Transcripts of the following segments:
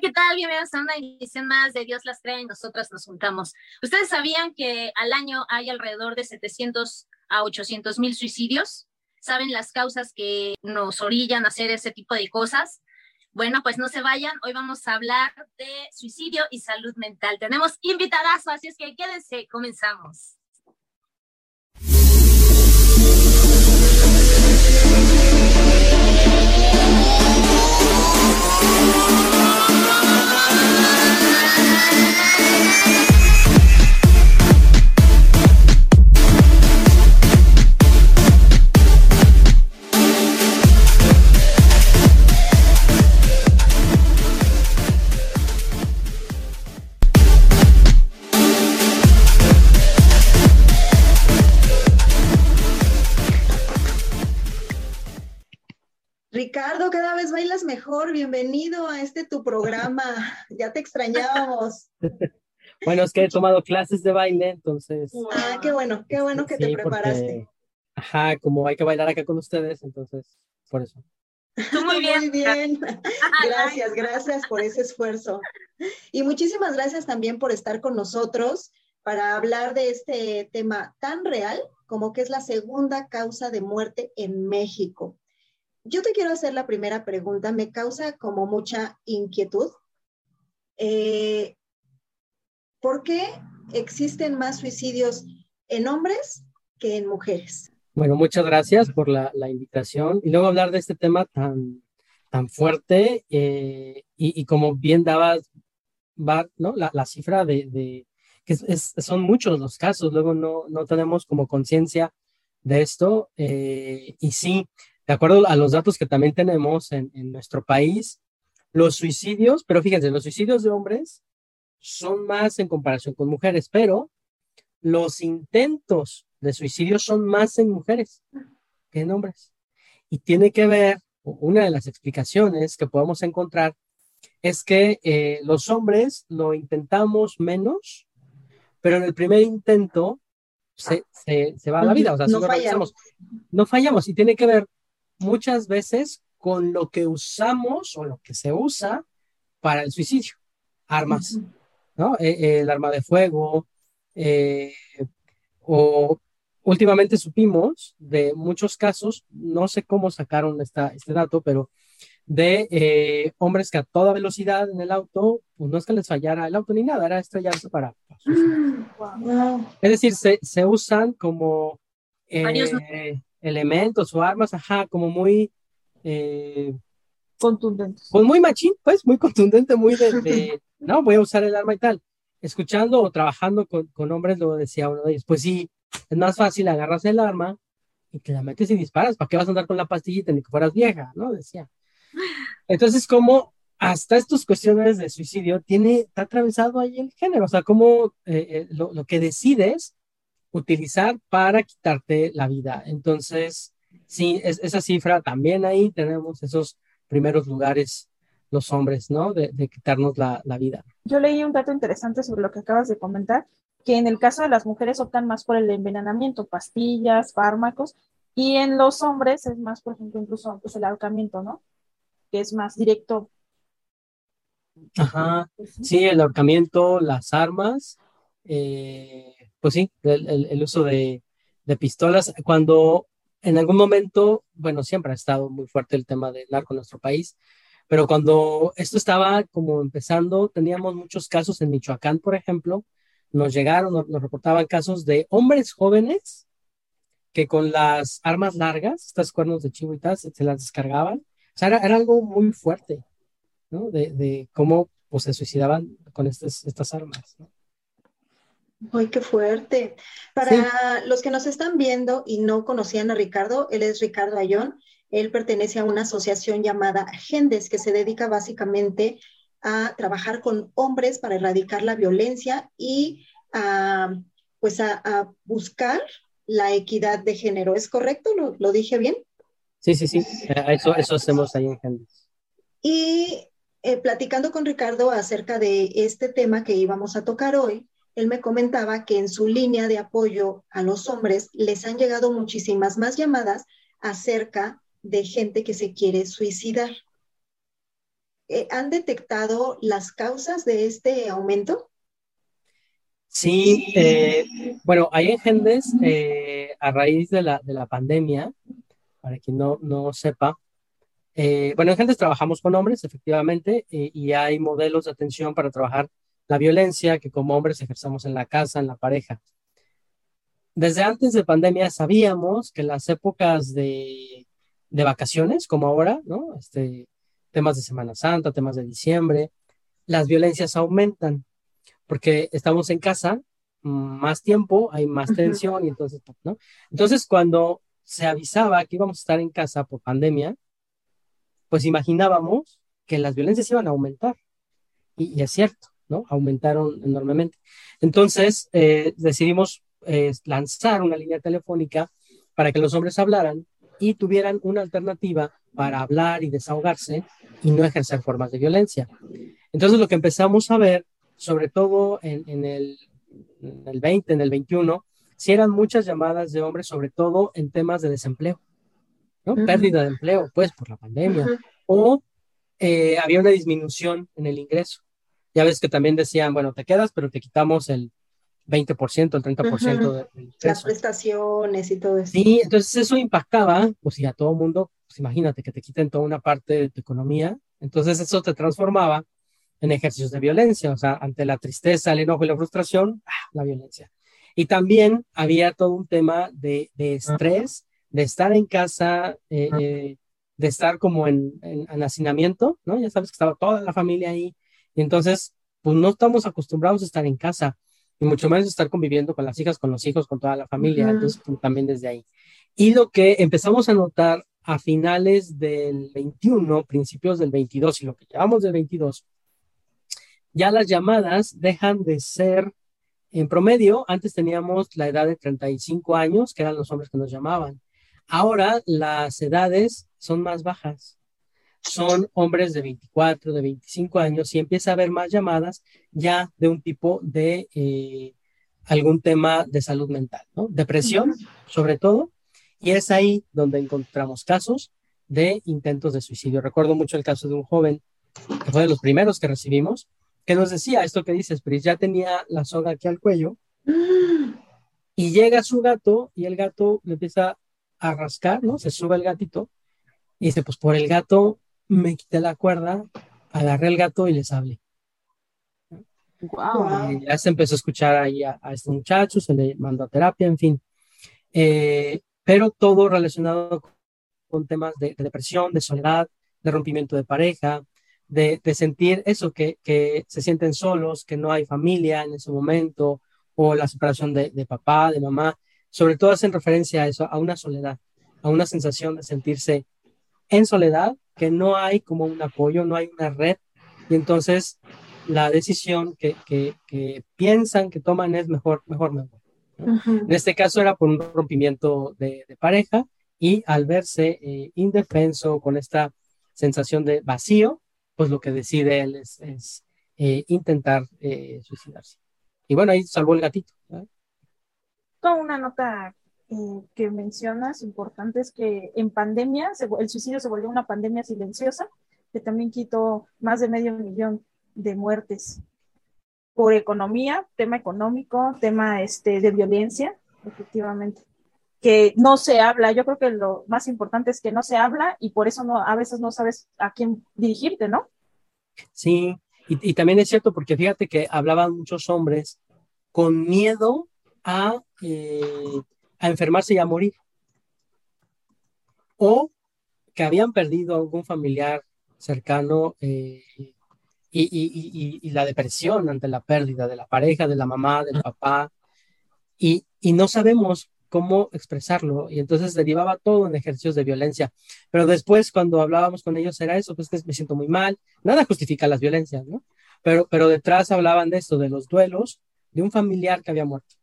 ¿qué tal? Bienvenidos a una edición más de Dios las trae y nosotras nos juntamos. ¿Ustedes sabían que al año hay alrededor de 700 a 800 mil suicidios? ¿Saben las causas que nos orillan a hacer ese tipo de cosas? Bueno, pues no se vayan. Hoy vamos a hablar de suicidio y salud mental. Tenemos invitadazo, así es que quédense. Comenzamos. Ricardo, cada vez bailas mejor. Bienvenido a este tu programa. Ya te extrañábamos. bueno, es que he tomado clases de baile, entonces. Ah, qué bueno, qué bueno que te preparaste. ajá, como hay que bailar acá con ustedes, entonces, por eso. Muy bien. Muy bien. Gracias, gracias por ese esfuerzo. Y muchísimas gracias también por estar con nosotros para hablar de este tema tan real como que es la segunda causa de muerte en México yo te quiero hacer la primera pregunta, me causa como mucha inquietud. Eh, ¿Por qué existen más suicidios en hombres que en mujeres? Bueno, muchas gracias por la, invitación y luego hablar de este tema tan, tan fuerte eh, y, como bien dabas ¿no? la, cifra de, que son muchos los casos, luego no, no tenemos como conciencia de esto eh, y sí, de acuerdo a los datos que también tenemos en, nuestro país, los suicidios, pero fíjense, los suicidios de hombres son más en comparación con mujeres, pero los intentos de suicidio son más en mujeres que en hombres. Y tiene que ver, una de las explicaciones que podemos encontrar es que eh, los hombres lo intentamos menos, pero en el primer intento se, va a la vida. O sea, no, fallamos. no fallamos y tiene que ver muchas veces con lo que usamos o lo que se usa para el suicidio, armas, ¿no? Eh, eh, el arma de fuego, eh, o últimamente supimos de muchos casos, no sé cómo sacaron esta, este dato, pero de hombres que a toda velocidad en el auto, pues no es que les fallara el auto ni nada, era estrellarse para... Es decir, se, se usan como elementos o armas, ajá, como muy... Eh, contundentes. Pues muy machín, pues, muy contundente, muy de, no, voy a usar el arma y tal. Escuchando o trabajando con, con hombres, luego decía uno de ellos, pues sí, es más fácil agarrarse el arma y te la metes y disparas, ¿para qué vas a andar con la pastillita ni que fueras vieja, no? Decía. Entonces, como hasta estas cuestiones de suicidio tiene, está atravesado ahí el género, o sea, como eh, eh, lo, lo, que decides utilizar para quitarte la vida. Entonces, sí, es, esa cifra también ahí tenemos esos primeros lugares los hombres, ¿no? De, quitarnos la, vida. Yo leí un dato interesante sobre lo que acabas de comentar, que en el caso de las mujeres optan más por el envenenamiento, pastillas, fármacos, y en los hombres es más, por ejemplo, incluso pues, el ahorcamiento, ¿no? Que es más directo. Ajá, sí, el ahorcamiento, las armas, eh, pues sí, el, uso de, pistolas. Cuando en algún momento, bueno, siempre ha estado muy fuerte el tema del narco en nuestro país, pero cuando esto estaba como empezando, teníamos muchos casos en Michoacán, por ejemplo, nos llegaron, nos, reportaban casos de hombres jóvenes que con las armas largas, estas cuernos de chivo y tal, se, las descargaban. O sea, era, algo muy fuerte, ¿no? De, cómo pues, se suicidaban con estas, estas armas, ¿no? ¡Ay, qué fuerte! Para los que nos están viendo y no conocían a Ricardo, él es Ricardo Ayón. Él pertenece a una asociación llamada Gendes, que se dedica básicamente a trabajar con hombres para erradicar la violencia y a, pues a, buscar la equidad de género. ¿Es correcto? ¿Lo, dije bien? Sí, sí, sí. Eso, eso hacemos ahí en Gendes. Y eh, platicando con Ricardo acerca de este tema que íbamos a tocar hoy, él me comentaba que en su línea de apoyo a los hombres les han llegado muchísimas más llamadas acerca de gente que se quiere suicidar. eh, ¿han detectado las causas de este aumento? Sí, eh, bueno, hay engendes eh, a raíz de la, de la pandemia, para quien no, no sepa. bueno, en Gendes trabajamos con hombres, efectivamente, y hay modelos de atención para trabajar la violencia que como hombres ejercemos en la casa, en la pareja. Desde antes de pandemia sabíamos que las épocas de, de vacaciones, como ahora, ¿no? Este, temas de Semana Santa, temas de diciembre, las violencias aumentan porque estamos en casa más tiempo, hay más tensión y entonces, ¿no? Entonces, cuando se avisaba que íbamos a estar en casa por pandemia, pues imaginábamos que las violencias iban a aumentar. Y, es cierto, ¿no? Aumentaron enormemente. Entonces, eh, decidimos eh, lanzar una línea telefónica para que los hombres hablaran y tuvieran una alternativa para hablar y desahogarse y no ejercer formas de violencia. Entonces, lo que empezamos a ver sobre todo en, el, 20, en el 21, si eran muchas llamadas de hombres, sobre todo en temas de desempleo, ¿no? Pérdida de empleo, pues, por la pandemia. O eh, había una disminución en el ingreso. Ya ves que también decían, bueno, te quedas, pero te quitamos el 20%, el 30% de, Las prestaciones y todo eso. Sí, entonces eso impactaba, pues, y a todo mundo, pues imagínate que te quiten toda una parte de tu economía. Entonces eso te transformaba en ejercicios de violencia, o sea, ante la tristeza, el enojo y la frustración, ¡ah! la violencia. Y también había todo un tema de, estrés, de estar en casa, eh, eh, de estar como en, en, hacinamiento, ¿no? Ya sabes que estaba toda la familia ahí, y entonces, pues no estamos acostumbrados a estar en casa, y mucho menos estar conviviendo con las hijas, con los hijos, con toda la familia, entonces pues, también desde ahí. Y lo que empezamos a notar a finales del 21, principios del 22 y lo que llevamos del 22, ya las llamadas dejan de ser en promedio, antes teníamos la edad de 35 años, que eran los hombres que nos llamaban. Ahora las edades son más bajas. Son hombres de 24, de 25 años y empieza a haber más llamadas ya de un tipo de eh, algún tema de salud mental, ¿no? Depresión, sobre todo. Y es ahí donde encontramos casos de intentos de suicidio. Recuerdo mucho el caso de un joven que fue de los primeros que recibimos, que nos decía esto que dices, Pris, ya tenía la soga aquí al cuello y llega su gato y el gato le empieza a rascar, ¿no? Se sube el gatito y dice, pues por el gato me quité la cuerda, agarré el gato y les hablé. Wow. ya se empezó a escuchar ahí a, este muchacho, se le mandó a terapia, en fin. Eh, pero todo relacionado con temas de, depresión, de soledad, de rompimiento de pareja, de, sentir eso, que, se sienten solos, que no hay familia en ese momento, o la separación de, papá, de mamá, sobre todo hacen referencia a eso, a una soledad, a una sensación de sentirse en soledad, que no hay como un apoyo, no hay una red, y entonces la decisión que, piensan que toman es mejor, mejor, mejor. En este caso era por un rompimiento de, pareja y al verse eh, indefenso con esta sensación de vacío, pues lo que decide él es, eh, intentar eh, suicidarse. Y bueno, ahí salvó el gatito. Con una nota que mencionas importante es que en pandemia el suicidio se volvió una pandemia silenciosa que también quitó más de medio millón de muertes por economía, tema económico, tema este, de violencia, efectivamente que no se habla. Yo creo que lo más importante es que no se habla y por eso no, a veces no sabes a quién dirigirte, ¿no? Sí, y, también es cierto porque fíjate que hablaban muchos hombres con miedo a, eh, a enfermarse y a morir. O que habían perdido algún familiar cercano eh, y, y, la depresión ante la pérdida de la pareja, de la mamá, del papá. Y, no sabemos cómo expresarlo y entonces derivaba todo en ejercicios de violencia. Pero después cuando hablábamos con ellos era eso, pues que me siento muy mal, nada justifica las violencias, ¿no? Pero, pero detrás hablaban de esto, de los duelos de un familiar que había muerto.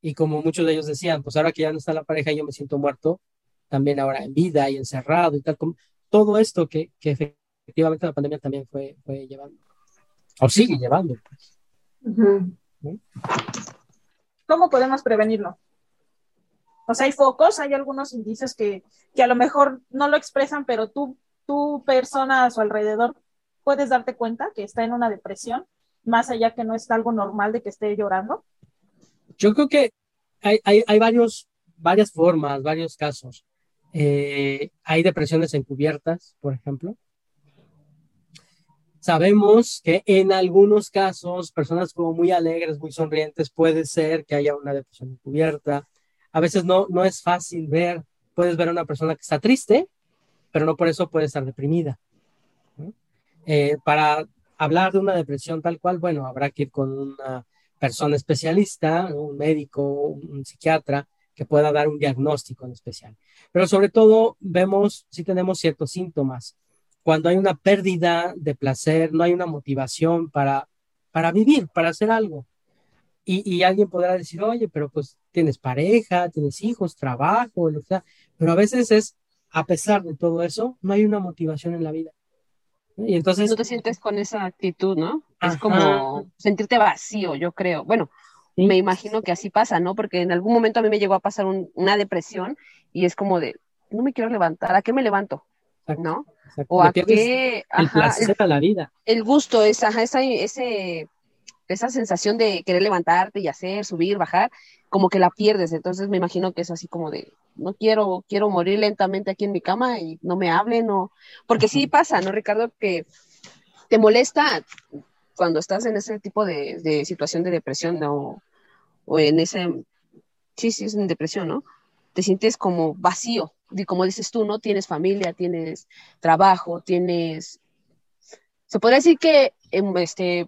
Y como muchos de ellos decían, pues ahora que ya no está la pareja, yo me siento muerto, también ahora en vida y encerrado y tal, como todo esto que, que efectivamente la pandemia también fue, fue llevando, o sigue llevando. Pues. ¿Cómo podemos prevenirlo? O sea, hay focos, hay algunos indicios que, que a lo mejor no lo expresan, pero tú, tú persona a su alrededor, puedes darte cuenta que está en una depresión, más allá que no es algo normal de que esté llorando? Yo creo que hay, hay, hay varios, varias formas, varios casos. Eh, hay depresiones encubiertas, por ejemplo. Sabemos que en algunos casos, personas como muy alegres, muy sonrientes, puede ser que haya una depresión encubierta. A veces no, no es fácil ver, puedes ver a una persona que está triste, pero no por eso puede estar deprimida. Eh, para hablar de una depresión tal cual, bueno, habrá que ir con una persona especialista, un médico, un psiquiatra, que pueda dar un diagnóstico en especial. Pero sobre todo vemos si tenemos ciertos síntomas. Cuando hay una pérdida de placer, no hay una motivación para, para vivir, para hacer algo. Y, y alguien podrá decir, oye, pero pues tienes pareja, tienes hijos, trabajo, lo que sea. Pero a veces es, a pesar de todo eso, no hay una motivación en la vida. Y entonces... No te sientes con esa actitud, ¿no? Es como sentirte vacío, yo creo. Bueno, me imagino que así pasa, ¿no? Porque en algún momento a mí me llegó a pasar una depresión y es como de, no me quiero levantar, ¿a qué me levanto? ¿No? O a qué... el placer a la vida. El gusto, esa, esa, ese, esa sensación de querer levantarte y hacer, subir, bajar, como que la pierdes. Entonces me imagino que es así como de, no quiero, quiero morir lentamente aquí en mi cama y no me hablen, o... Porque sí pasa, ¿no, Ricardo? Que te molesta cuando estás en ese tipo de, de situación de depresión, ¿no? o en ese, sí, sí, es en depresión, ¿no? Te sientes como vacío, y como dices tú, ¿no? Tienes familia, tienes trabajo, tienes... Se podría decir que em, este,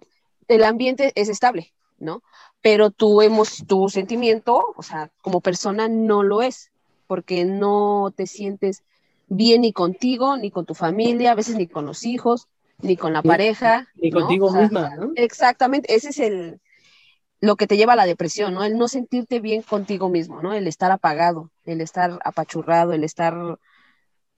el ambiente es estable, ¿no? Pero tu, hemos, tu sentimiento, o sea, como persona no lo es, porque no te sientes bien ni contigo, ni con tu familia, a veces ni con los hijos, ni con la pareja. Ni contigo misma, ¿no? Exactamente, ese es el, lo que te lleva a la depresión, ¿no? El no sentirte bien contigo mismo, ¿no? El estar apagado, el estar apachurrado, el estar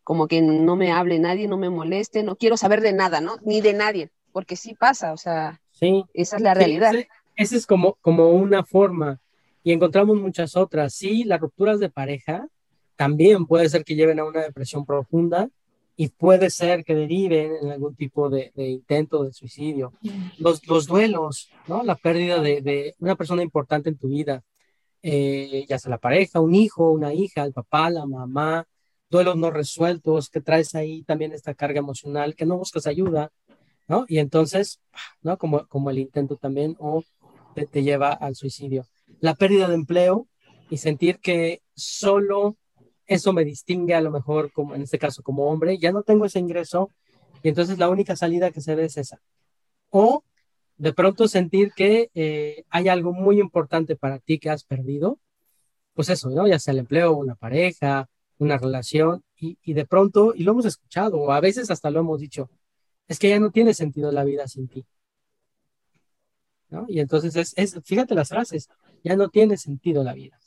como que no me hable nadie, no me moleste, no quiero saber de nada, ¿no? Ni de nadie, porque sí pasa, o sea, sí, esa es la realidad. Esa es como, como una forma, y encontramos muchas otras. Sí, las rupturas de pareja también puede ser que lleven a una depresión profunda, y puede ser que deriven en algún tipo de, intento de suicidio. Los, los, duelos, ¿no? La pérdida de, una persona importante en tu vida, eh, ya sea la pareja, un hijo, una hija, el papá, la mamá, duelos no resueltos, que traes ahí también esta carga emocional, que no buscas ayuda, Y entonces, ¿no? Como, como el intento también, o te, te lleva al suicidio. La pérdida de empleo y sentir que solo eso me distingue a lo mejor, como en este caso, como hombre, ya no tengo ese ingreso y entonces la única salida que se ve es esa. O de pronto sentir que eh, hay algo muy importante para ti que has perdido, pues eso, ¿no? Ya sea el empleo, una pareja, una relación, y, y de pronto, y lo hemos escuchado, o a veces hasta lo hemos dicho, es que ya no tiene sentido la vida sin ti. ¿no? Y entonces es, es, fíjate las frases, ya no tiene sentido la vida.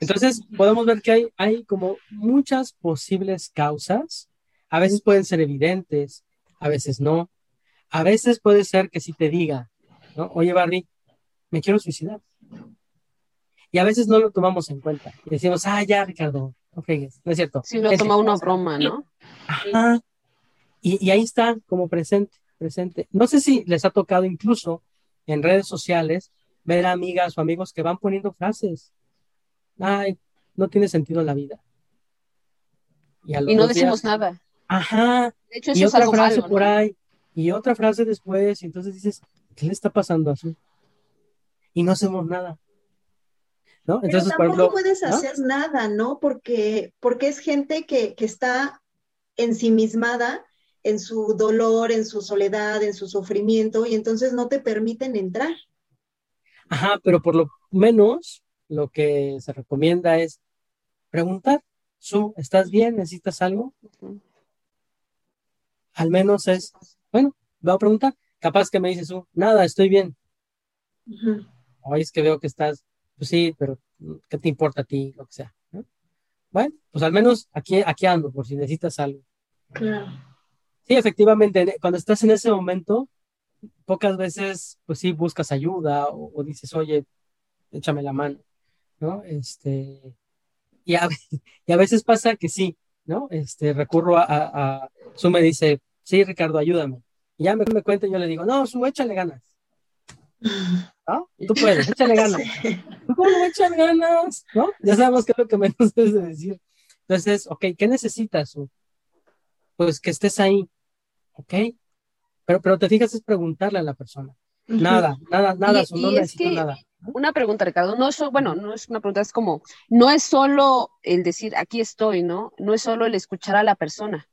Entonces podemos ver que hay, hay como muchas posibles causas, a veces pueden ser evidentes, a veces no, a veces puede ser que si te diga, ¿no? oye Barry, me quiero suicidar. Y a veces no lo tomamos en cuenta y decimos, ah, ya Ricardo, no fregues, no es cierto. Sí, lo toma una broma, ¿no? Ajá. Y, y ahí está como presente, presente. No sé si les ha tocado incluso en redes sociales ver a amigas o amigos que van poniendo frases. Ay, no tiene sentido la vida. Y, no decimos nada. Ajá. De hecho, eso y otra frase por ahí. Y otra frase después. Y entonces dices, ¿qué le está pasando a su? Y no hacemos nada. ¿No? Entonces, Pero tampoco puedes hacer nada, ¿no? Porque, porque es gente que, que está ensimismada en su dolor, en su soledad, en su sufrimiento, y entonces no te permiten entrar. Ajá, pero por lo menos lo que se recomienda es preguntar, Su, ¿estás bien? ¿Necesitas algo? Al menos es, bueno, voy a preguntar. Capaz que me dices Su, nada, estoy bien. Hoy es que veo que estás, pues sí, pero ¿qué te importa a ti? Lo que sea. Bueno, pues al menos aquí, aquí ando por si necesitas algo. Claro. Sí, efectivamente, cuando estás en ese momento, pocas veces, pues sí, buscas ayuda o, dices, oye, échame la mano, ¿no? Este, y a, y a, veces pasa que sí, ¿no? Este, recurro a, a, Su me dice, sí, Ricardo, ayúdame. Y ya me, me cuenta y yo le digo, no, su, échale ganas. ¿No? Tú puedes, échale ganas. ¿Cómo échale ganas? ¿No? Ya sabemos qué es lo que menos debes de decir. Entonces, ok, ¿qué necesitas? Su? Pues que estés ahí, ¿ok? Pero, pero te fijas es preguntarle a la persona. Nada, nada, nada, Y- no y es que- nada. Una pregunta, Ricardo, no es, bueno, no es una pregunta, es como, no es solo el decir aquí estoy, ¿no? No es solo el escuchar a la persona,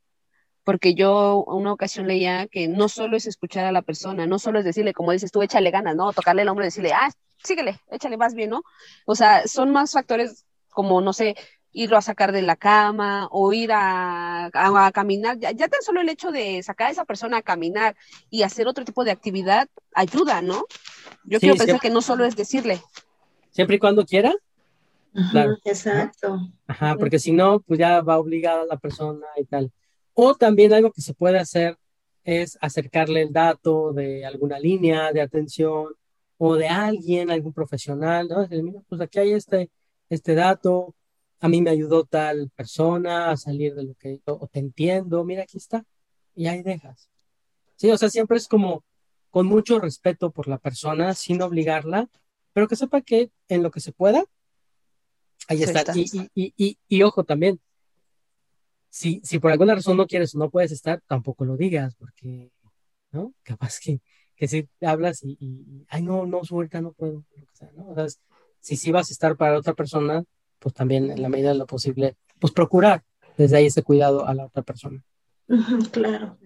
porque yo una ocasión leía que no solo es escuchar a la persona, no solo es decirle, como dices tú, échale ganas, ¿no? Tocarle el hombro y decirle, ah, síguele, échale, vas bien, ¿no? O sea, son más factores como, no sé, irlo a sacar de la cama o ir a, a- a caminar. Ya, ya tan solo el hecho de sacar a esa persona a caminar y hacer otro tipo de actividad ayuda, ¿no? Yo Sí, quiero pensar siempre. que no solo es decirle, Siempre y cuando quiera, Claro. Exacto. Ajá, porque si no, pues ya va obligada la persona y tal. O también algo que se puede hacer es acercarle el dato de alguna línea de atención o de alguien, algún profesional, ¿no? Mira, pues aquí hay este, este dato, a mí me ayudó tal persona a salir de lo que, o, te entiendo, mira, aquí está, y ahí dejas. Sí, o sea, siempre es como con mucho respeto por la persona, sin obligarla, pero que sepa que en lo que se pueda, ahí Sí, está. está. Y, y, y, ojo también, si, si por alguna razón no quieres o no puedes estar, tampoco lo digas, porque, ¿no? Capaz que, que si hablas y, ay, no, no, ahorita no puedo, lo que sea, ¿no? O sea, si sí vas a estar para otra persona, pues también en la medida de lo posible, pues procurar desde ahí ese cuidado a la otra persona. Claro.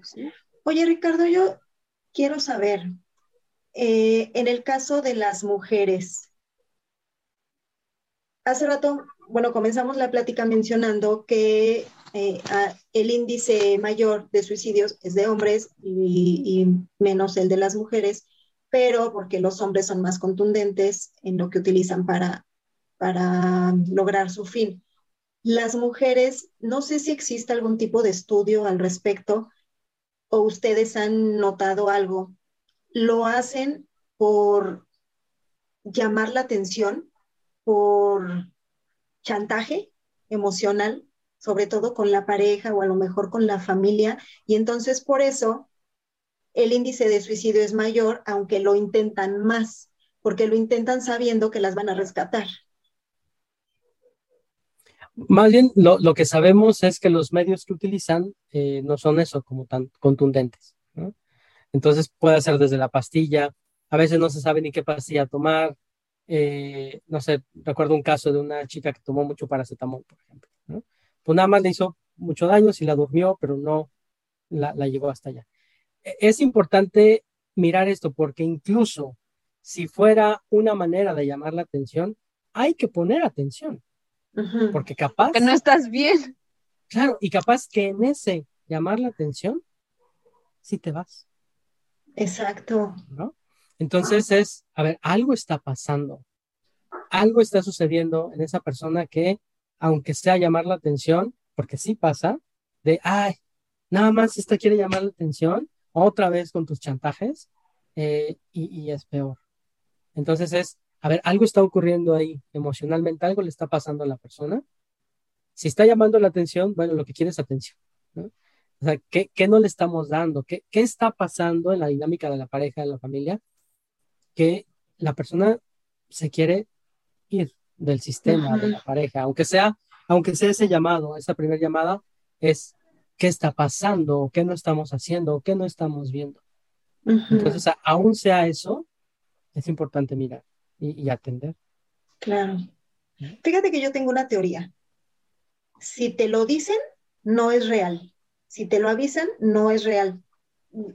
Oye, Ricardo, yo quiero saber, eh, en el caso de las mujeres, hace rato, bueno, comenzamos la plática mencionando que eh, el índice mayor de suicidios es de hombres y menos el de las mujeres, pero porque los hombres son más contundentes en lo que utilizan para, para lograr su fin. Las mujeres, no sé si existe algún tipo de estudio al respecto o ustedes han notado algo, lo hacen por llamar la atención, por chantaje emocional, sobre todo con la pareja o a lo mejor con la familia, y entonces por eso el índice de suicidio es mayor, aunque lo intentan más, porque lo intentan sabiendo que las van a rescatar. Más bien, lo, lo que sabemos es que los medios que utilizan eh, no son eso, como tan contundentes. Entonces puede ser desde la pastilla, a veces no se sabe ni qué pastilla tomar. eh, no sé, recuerdo un caso de una chica que tomó mucho paracetamol, por ejemplo. ¿no? Pues nada más le hizo mucho daño, sí la durmió, pero no la, la llevó hasta allá. E- Es importante mirar esto porque incluso si fuera una manera de llamar la atención, hay que poner atención, Porque capaz, que no estás bien. claro, y capaz que en ese llamar la atención, sí te vas, Exacto. ¿no? Entonces es, a ver, algo está pasando, algo está sucediendo en esa persona que, aunque sea llamar la atención, porque sí pasa, de, ay, nada más esta quiere llamar la atención, otra vez con tus chantajes, eh, y, y es peor. Entonces es, a ver, algo está ocurriendo ahí emocionalmente, algo le está pasando a la persona. Si está llamando la atención, bueno, lo que quiere es atención, ¿no? O sea, ¿qué, qué no le estamos dando? ¿Qué, ¿Qué está pasando en la dinámica de la pareja, de la familia? Que la persona se quiere ir del sistema de la pareja, aunque sea, aunque sea ese llamado, esa primera llamada, es qué está pasando, qué no estamos haciendo, qué no estamos viendo. Entonces, aún sea eso, es importante mirar y, y atender. Claro. Fíjate que yo tengo una teoría. Si te lo dicen, no es real. Si te lo avisan, no es real.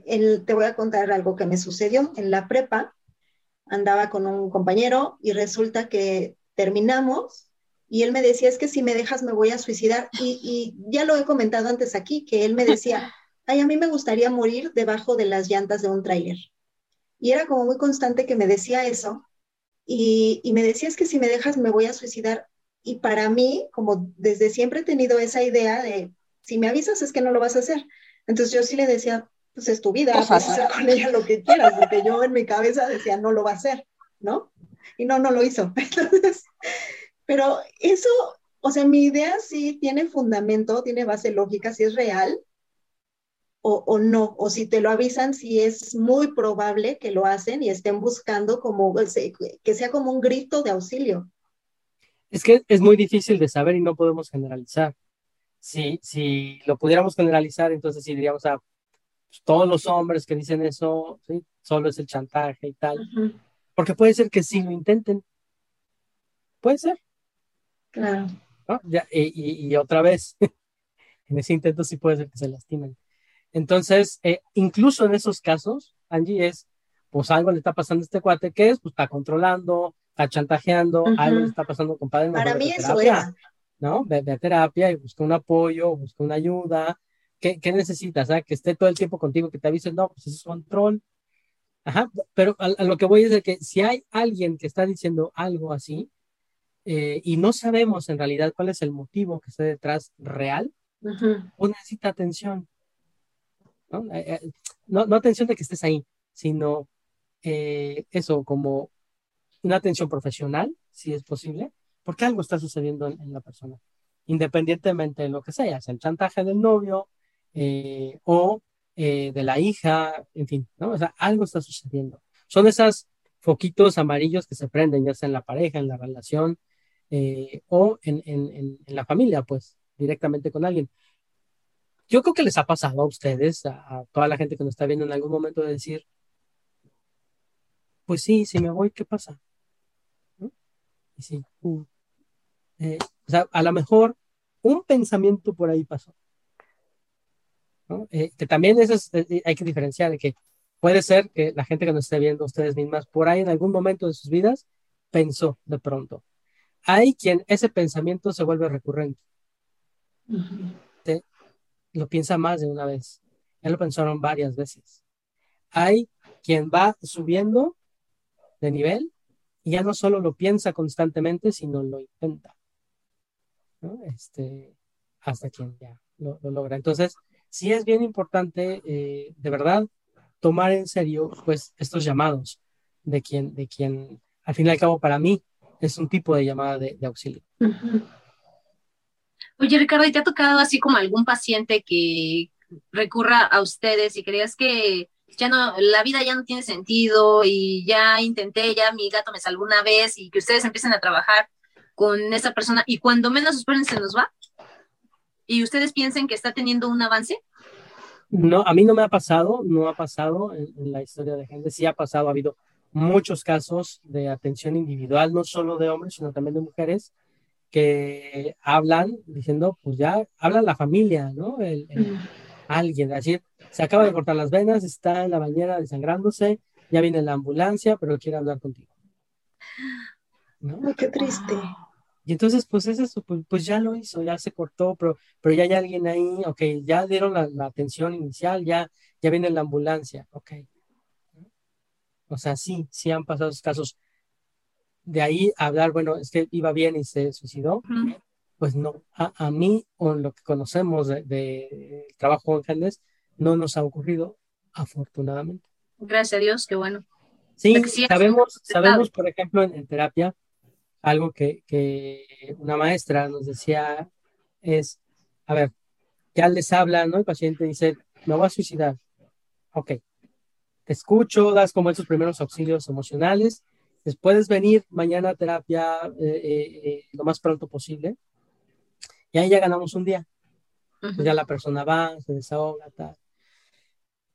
El- te voy a contar algo que me sucedió en la prepa. Andaba con un compañero y resulta que terminamos y él me decía, es que si me dejas me voy a suicidar. Y, y ya lo he comentado antes aquí, que él me decía, ay, a mí me gustaría morir debajo de las llantas de un tráiler. Y era como muy constante que me decía eso y, y me decía es que si me dejas me voy a suicidar. Y para mí, como desde siempre he tenido esa idea de, si me avisas es que no lo vas a hacer. Entonces yo sí le decía, pues es tu vida, puedes fácil. hacer con ella lo que quieras, porque yo en mi cabeza decía, no lo va a hacer, ¿no? Y no, no lo hizo. Entonces, pero eso, o sea, mi idea sí tiene fundamento, tiene base lógica, sí es real, o, no, o si te lo avisan, si es muy probable que lo hacen y estén buscando como, que sea como un grito de auxilio. Es que es muy difícil de saber y no podemos generalizar. Si, si lo pudiéramos generalizar, entonces sí diríamos, a pues, todos los hombres que dicen eso, ¿sí? solo es el chantaje y tal. Porque puede ser que sí lo intenten. Puede ser. Claro. y, y, otra vez, en ese intento sí puede ser que se lastimen. Entonces, eh, incluso en esos casos, Angie es, pues algo le está pasando a este cuate, que es? Pues está controlando, está chantajeando, algo le está pasando, compadre. Para mí eso era. ¿No? Ve, a terapia y busca un apoyo, busca una ayuda. ¿Qué, qué necesitas? Ah? Que esté todo el tiempo contigo, que te avisen, no, pues eso es control. Ajá, pero a, lo que voy es de que si hay alguien que está diciendo algo así eh, y no sabemos en realidad cuál es el motivo que está detrás real, pues necesita atención. Eh, eh, ¿no? atención de que estés ahí, sino eh, eso, como una atención profesional, si es posible, porque algo está sucediendo en, la persona, independientemente de lo que sea, sea el chantaje del novio o de la hija, en fin, ¿no? O sea, algo está sucediendo. Son esos foquitos amarillos que se prenden, ya sea en la pareja, en la relación o en, en la familia, pues, directamente con alguien yo creo que les ha pasado a ustedes, a, toda la gente que nos está viendo en algún momento de decir, pues sí, si me voy, ¿qué pasa? Y sí, uh, eh, o sea, a lo mejor un pensamiento por ahí pasó. Eh, que también eso eh, hay que diferenciar que puede ser que la gente que nos esté viendo, ustedes mismas, por ahí en algún momento de sus vidas, pensó de pronto. Hay quien ese pensamiento se vuelve recurrente lo piensa más de una vez. Ya lo pensaron varias veces. Hay quien va subiendo de nivel y ya no solo lo piensa constantemente, sino lo intenta. Este, hasta quien ya lo, logra. Entonces, sí es bien importante, eh, de verdad, tomar en serio pues estos llamados de quien, de quien, al fin y al cabo, para mí, es un tipo de llamada de, auxilio. Oye, Ricardo, ¿y te ha tocado así como algún paciente que recurra a ustedes y creas que ya no, la vida ya no tiene sentido y ya intenté, ya mi gato me salvó una vez y que ustedes empiecen a trabajar con esa persona y cuando menos esperen se nos va? ¿Y ustedes piensen que está teniendo un avance? No, a mí no me ha pasado, no ha pasado en, en la historia de gente, sí ha pasado, ha habido muchos casos de atención individual, no solo de hombres, sino también de mujeres, que hablan diciendo, pues ya habla la familia, ¿no? El, alguien, decir, se acaba de cortar las venas, está en la bañera desangrándose, ya viene la ambulancia, pero quiere hablar contigo. ¿No? qué triste. Y entonces, pues es eso, pues, pues, ya lo hizo, ya se cortó, pero, pero ya hay alguien ahí, ok, ya dieron la, la atención inicial, ya, ya viene la ambulancia, ok. O sea, sí, sí han pasado esos casos de ahí hablar, bueno, es que iba bien y se suicidó, pues no, a, mí o lo que conocemos de, de trabajo ángeles no nos ha ocurrido, afortunadamente. Gracias a Dios, qué bueno. Sí, sabemos, sabemos, por ejemplo, en, terapia, algo que, que, una maestra nos decía es, a ver, ya les habla, ¿no? El paciente dice, me voy a suicidar. Ok, te escucho, das como esos primeros auxilios emocionales puedes venir mañana a terapia eh, eh, eh, lo más pronto posible. Y ahí ya ganamos un día. Pues ya la persona va, se desahoga, tal.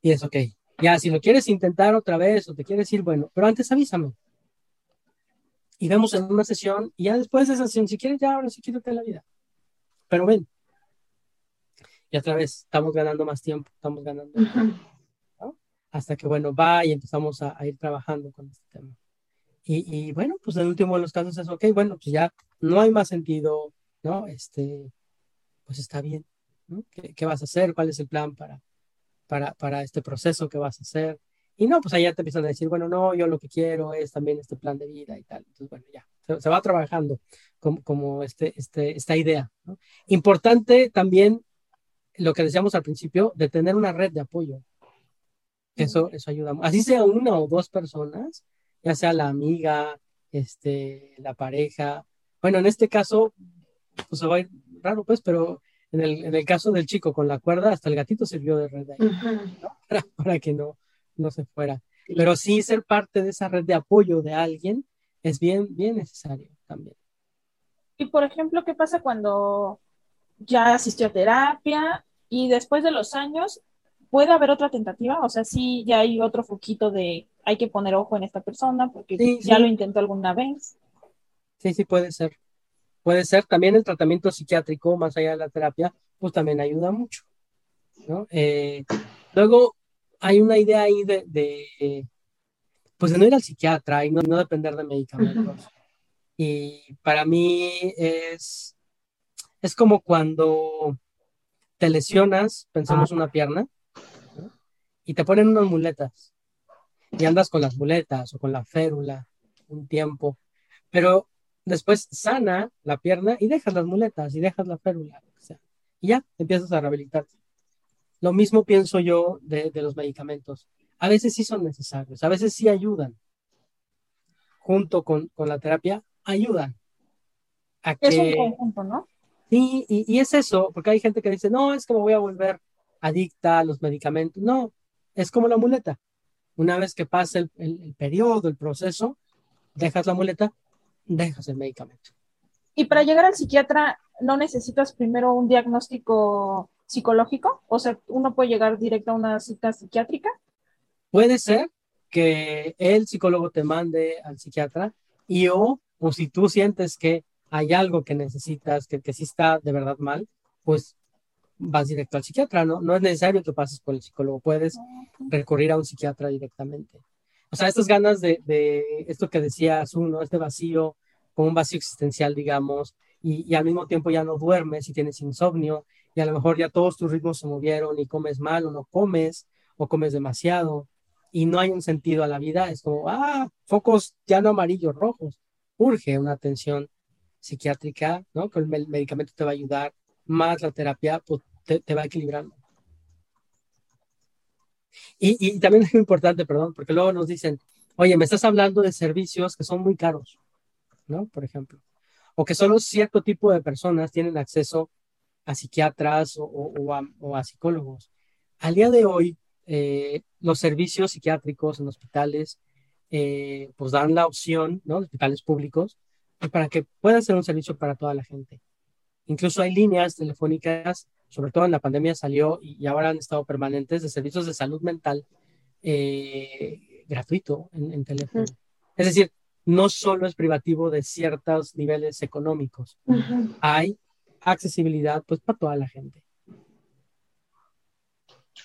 Y es ok. Ya, si lo quieres intentar otra vez o te quieres ir, bueno, pero antes avísame. Y vemos en una sesión y ya después de esa sesión, si quieres, ya ahora sí quítate la vida. Pero ven. Y otra vez, estamos ganando más tiempo, estamos ganando. Hasta que, bueno, va y empezamos a ir trabajando con este tema. Y, bueno, pues en el último de los casos es, ok, bueno, pues ya no hay más sentido, ¿no? Este, pues está bien, ¿no? ¿Qué, vas a hacer? ¿Cuál es el plan para, para, para este proceso que vas a hacer? Y no, pues allá te empiezan a decir, bueno, no, yo lo que quiero es también este plan de vida y tal. Entonces, bueno, ya, se, va trabajando como, como este, este, esta idea. ¿no? Importante también lo que decíamos al principio, de tener una red de apoyo. Eso, eso ayuda. Así sea una o dos personas, ya sea la amiga, este, la pareja. Bueno, en este caso, pues se va a ir raro, pues, pero en el, en el caso del chico con la cuerda, hasta el gatito sirvió de red para, que no, no se fuera. Pero sí ser parte de esa red de apoyo de alguien es bien, bien necesario también. Y por ejemplo, ¿qué pasa cuando ya asistió a terapia y después de los años puede haber otra tentativa? O sea, sí, ya hay otro foquito de hay que poner ojo en esta persona porque ya lo intentó alguna vez. Sí, sí, puede ser. Puede ser también el tratamiento psiquiátrico, más allá de la terapia, pues también ayuda mucho. ¿no? Eh, luego, hay una idea ahí de, pues de no ir al psiquiatra y no, no depender de medicamentos. Y para mí es, es como cuando te lesionas, pensamos una pierna, y te ponen unas muletas y andas con las muletas o con la férula un tiempo, pero después sana la pierna y dejas las muletas y dejas la férula, y ya empiezas a rehabilitarte. Lo mismo pienso yo de, los medicamentos. A veces sí son necesarios, a veces sí ayudan. Junto con, la terapia, ayudan. es un conjunto, ¿no? Sí, y, es eso, porque hay gente que dice, no, es que me voy a volver adicta a los medicamentos. No, es como la muleta. Una vez que pasa el, el periodo, el proceso, dejas la muleta, dejas el medicamento. Y para llegar al psiquiatra, ¿no necesitas primero un diagnóstico psicológico? O sea, ¿uno puede llegar directo a una cita psiquiátrica? Puede ser que el psicólogo te mande al psiquiatra y o, o si tú sientes que hay algo que necesitas, que, que sí está de verdad mal, pues vas directo al psiquiatra, ¿no? No es necesario que pases por el psicólogo, puedes recurrir a un psiquiatra directamente. O sea, estas ganas de, de esto que decías uno, este vacío, como un vacío existencial, digamos, y, y, al mismo tiempo ya no duermes y tienes insomnio, y a lo mejor ya todos tus ritmos se movieron y comes mal o no comes, o comes demasiado, y no hay un sentido a la vida, es como, ah, focos ya no amarillos, rojos. Urge una atención psiquiátrica, ¿no? Que el medicamento te va a ayudar, más la terapia, pues te, te va equilibrando. Y, también es muy importante, perdón, porque luego nos dicen, oye, me estás hablando de servicios que son muy caros, ¿no? Por ejemplo. O que solo cierto tipo de personas tienen acceso a psiquiatras o, a, psicólogos. Al día de hoy, eh, los servicios psiquiátricos en hospitales, eh, pues dan la opción, ¿no? Hospitales públicos, para que pueda ser un servicio para toda la gente. Incluso hay líneas telefónicas sobre todo en la pandemia salió y, ahora han estado permanentes de servicios de salud mental eh, gratuito en, teléfono. Es decir, no solo es privativo de ciertos niveles económicos, hay accesibilidad pues para toda la gente.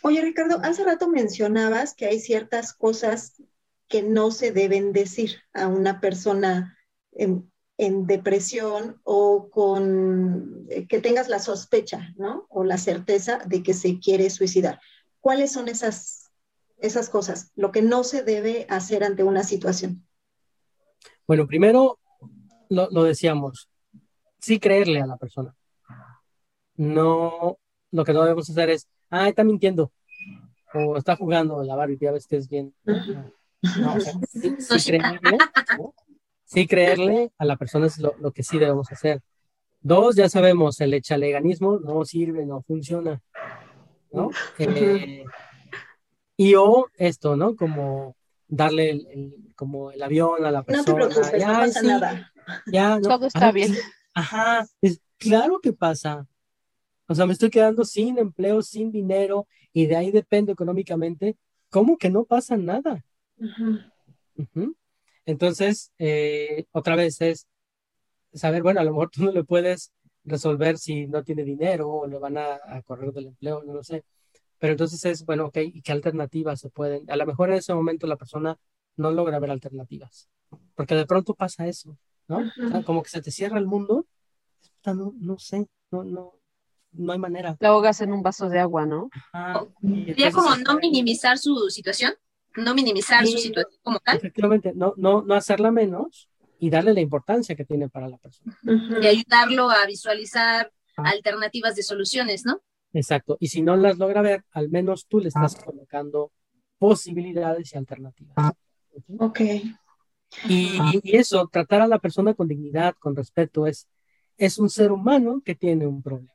Oye, Ricardo, hace rato mencionabas que hay ciertas cosas que no se deben decir a una persona en, en depresión o con eh, que tengas la sospecha, ¿no? O la certeza de que se quiere suicidar. ¿Cuáles son esas, esas cosas? Lo que no se debe hacer ante una situación. Bueno, primero lo, lo decíamos, sí creerle a la persona. No, lo que no debemos hacer es, ah, está mintiendo, o está jugando la Barbie, ya ves que es bien. No, sí, creerle, sí creerle a la persona es lo, que sí debemos hacer. Dos, ya sabemos, el echaleganismo no sirve, no funciona, ¿no? Eh, y o esto, ¿no? Como darle el, como el avión a la persona. No te preocupes, no pasa nada. Ya, Todo está bien. Ajá, es, claro que pasa. O sea, me estoy quedando sin empleo, sin dinero, y de ahí dependo económicamente. ¿Cómo que no pasa nada? Entonces, eh, otra vez es saber, bueno, a lo mejor tú no le puedes resolver si no tiene dinero o le van a, correr del empleo, no lo sé. Pero entonces es, bueno, ok, ¿y qué alternativas se pueden? A lo mejor en ese momento la persona no logra ver alternativas, porque de pronto pasa eso, ¿no? como que se te cierra el mundo, no, no sé, no, no, no hay manera. Te ahogas en un vaso de agua, ¿no? Sería como no minimizar su situación no minimizar su situación como tal. Efectivamente, no, no, no hacerla menos y darle la importancia que tiene para la persona. Y ayudarlo a visualizar ah. alternativas de soluciones, ¿no? Exacto. Y si no las logra ver, al menos tú le estás ah. colocando posibilidades y alternativas. Ok. Y, y, eso, tratar a la persona con dignidad, con respeto, es, es un ser humano que tiene un problema.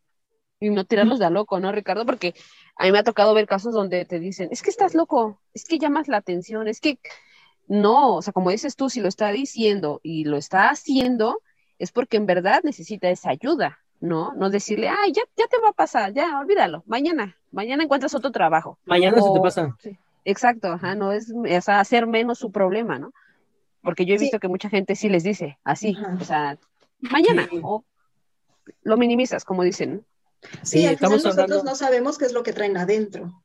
Y no tirarlos de a loco, ¿no, Ricardo? Porque a mí me ha tocado ver casos donde te dicen, es que estás loco, es que llamas la atención, es que no, o sea, como dices tú, si lo está diciendo y lo está haciendo, es porque en verdad necesita esa ayuda, ¿no? No decirle, ay, ya, ya te va a pasar, ya, olvídalo, mañana, mañana encuentras otro trabajo. Mañana se te pasa. exacto, ajá, no es, es, hacer menos su problema, ¿no? Porque yo he visto que mucha gente sí les dice así, o sea, mañana, o lo minimizas, como dicen. Sí, estamos nosotros no sabemos qué es lo que traen adentro.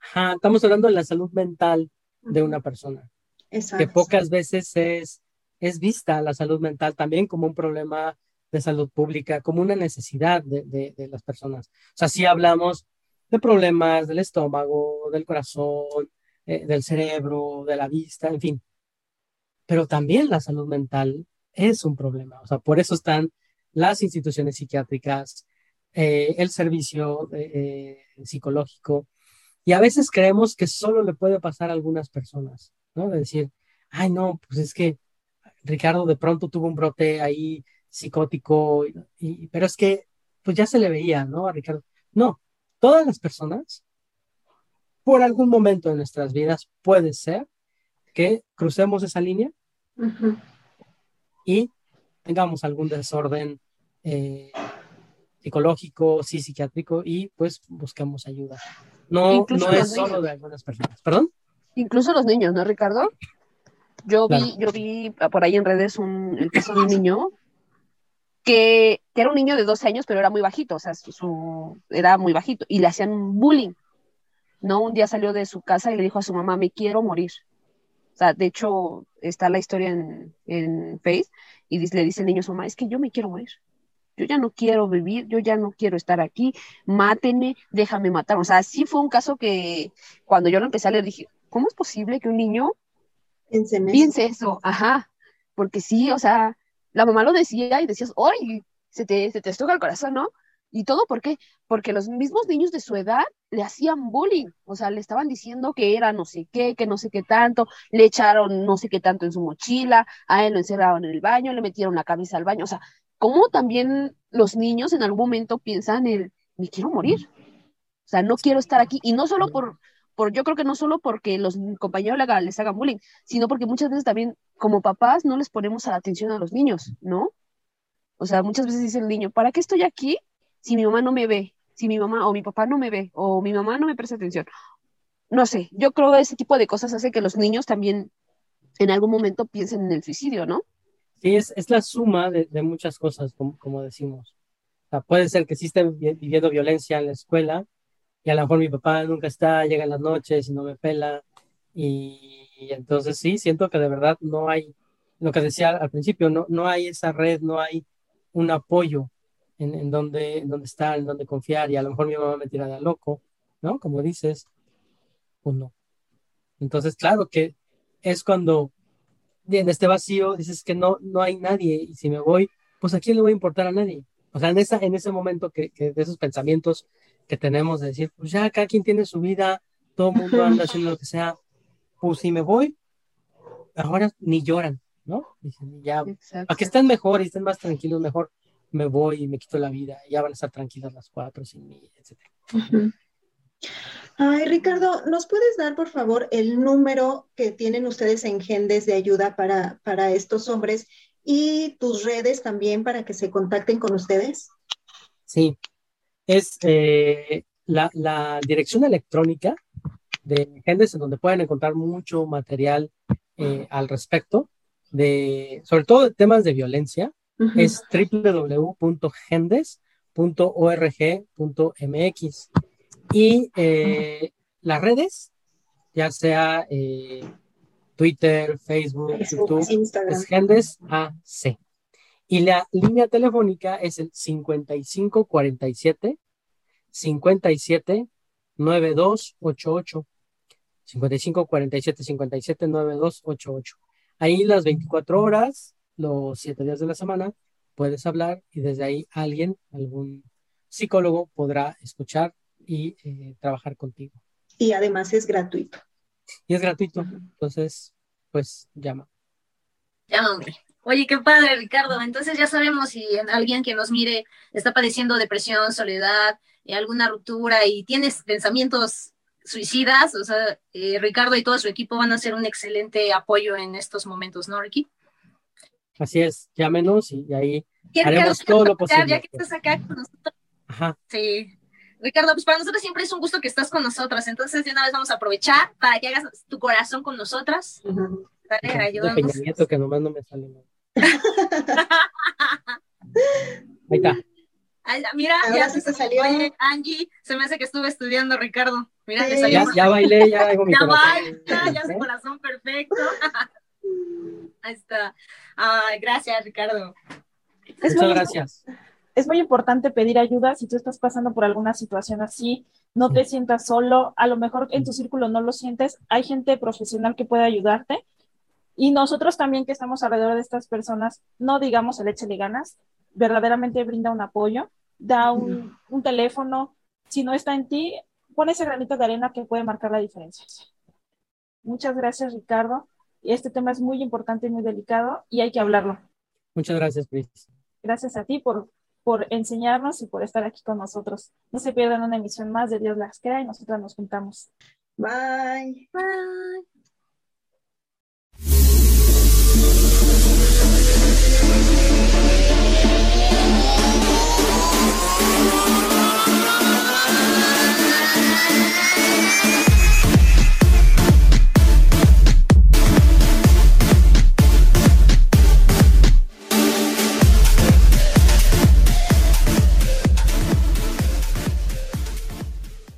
Ajá, estamos hablando de la salud mental de una persona. Exacto. Que pocas veces es, es vista la salud mental también como un problema de salud pública, como una necesidad de, las personas. O sea, si hablamos de problemas del estómago, del corazón, eh, del cerebro, de la vista, en fin. Pero también la salud mental es un problema. O sea, por eso están las instituciones psiquiátricas, eh, el servicio eh, psicológico. Y a veces creemos que solo le puede pasar a algunas personas, ¿no? De decir, ay, no, pues es que Ricardo de pronto tuvo un brote ahí psicótico, y, pero es que, pues ya se le veía, ¿no? A Ricardo. No, todas las personas, por algún momento de nuestras vidas, puede ser que crucemos esa línea y tengamos algún desorden eh, psicológico, sí, psiquiátrico, y pues busquemos ayuda. No, no es solo de algunas personas. ¿Perdón? Incluso los niños, ¿no, Ricardo? Yo vi, yo vi por ahí en redes un, el caso de un niño que, era un niño de 12 años, pero era muy bajito, o sea, su, era muy bajito, y le hacían bullying. ¿no? Un día salió de su casa y le dijo a su mamá, me quiero morir. O sea, de hecho, está la historia en, en Face, y le dice el niño a su mamá, es que yo me quiero morir. Yo ya no quiero vivir, yo ya no quiero estar aquí, mátenme, déjame matar. O sea, sí fue un caso que cuando yo lo empecé a leer dije, ¿cómo es posible que un niño piense eso? Ajá, porque sí, o sea, la mamá lo decía y decías, ¡ay! Se te, se te estuca el corazón, ¿no? Y todo, ¿por qué? Porque los mismos niños de su edad le hacían bullying, o sea, le estaban diciendo que era no sé qué, que no sé qué tanto, le echaron no sé qué tanto en su mochila, a él lo encerraron en el baño, le metieron la cabeza al baño, o sea, ¿cómo también los niños en algún momento piensan el, me quiero morir? O sea, no quiero estar aquí, y no solo por, por yo creo que no solo porque los compañeros les hagan bullying, sino porque muchas veces también como papás no les ponemos la atención a los niños, ¿no? O sea, muchas veces dice el niño, ¿para qué estoy aquí si mi mamá no me ve? Si mi mamá o mi papá no me ve o mi mamá no me presta atención. No sé, yo creo que ese tipo de cosas hace que los niños también en algún momento piensen en el suicidio, ¿no? Sí, es, es la suma de, muchas cosas, como, decimos. Puede ser que sí estén viviendo violencia en la escuela, y a lo mejor mi papá nunca está, llega en las noches y no me pela. Y, entonces sí, siento que de verdad no hay, lo que decía al principio, no, no hay esa red, no hay un apoyo en, en, donde, en donde estar, en donde confiar. Y a lo mejor mi mamá me tira de loco, ¿no? Como dices, pues no. Entonces, claro que es cuando en este vacío dices que no, no hay nadie y si me voy, pues a quién le voy a importar a nadie. O sea, en, esa, en ese momento que, que de esos pensamientos que tenemos de decir, pues ya cada quien tiene su vida, todo el mundo anda haciendo lo que sea, pues si me voy, ahora ni lloran, ¿no? Dicen, ya, a que estén mejor y estén más tranquilos, mejor me voy y me quito la vida, ya van a estar tranquilas las cuatro sin mí, etc. Ay, Ricardo, ¿nos puedes dar, por favor, el número que tienen ustedes en Gendes de ayuda para, para estos hombres y tus redes también para que se contacten con ustedes? Sí, es eh, la, dirección electrónica de Gendes, en donde pueden encontrar mucho material eh, al respecto, de, sobre todo de temas de violencia, es www.gendes.org.mx. Y eh, las redes, ya sea Twitter, Facebook, YouTube, es Gendes AC. Y la línea telefónica es el 5547 57 9288. 5547 57 9288. Ahí las 24 horas, los 7 días de la semana, puedes hablar y desde ahí alguien, algún psicólogo podrá escuchar y eh, trabajar contigo. Y además es gratuito. Y es gratuito, entonces, pues llama. Llámame. Oye, qué padre, Ricardo. Entonces ya sabemos si alguien que nos mire está padeciendo depresión, soledad, eh, alguna ruptura y tienes pensamientos suicidas, o sea, eh, Ricardo y todo su equipo van a ser un excelente apoyo en estos momentos, ¿no, Ricky? Así es, llámenos y ahí haremos todo lo posible. Ya que estás acá con nosotros. Ajá. Sí. Ricardo, pues para nosotros siempre es un gusto que estás con nosotras, entonces de una vez vamos a aprovechar para que hagas tu corazón con nosotras. Dale, ayúdanos. que nomás no me sale Ahí está. mira, ya se salió. Angie, se me hace que estuve estudiando, Ricardo. Mira, Ya, ya, bailé, ya hago mi ya Baila, ya su corazón perfecto. Ahí está. Ay, gracias, Ricardo. Muchas gracias. Es muy importante pedir ayuda si tú estás pasando por alguna situación así. No te sientas solo. A lo mejor en tu círculo no lo sientes. Hay gente profesional que puede ayudarte. Y nosotros también que estamos alrededor de estas personas, no digamos el échale ganas, verdaderamente brinda un apoyo, da un, un teléfono. Si no está en ti, pone ese granito de arena que puede marcar la diferencia. Muchas gracias, Ricardo. Este tema es muy importante y muy delicado y hay que hablarlo. Muchas gracias, Cris. Gracias a ti por, por enseñarnos y por estar aquí con nosotros. No se pierdan una emisión más de Dios las crea y nosotras nos juntamos. Bye. Bye.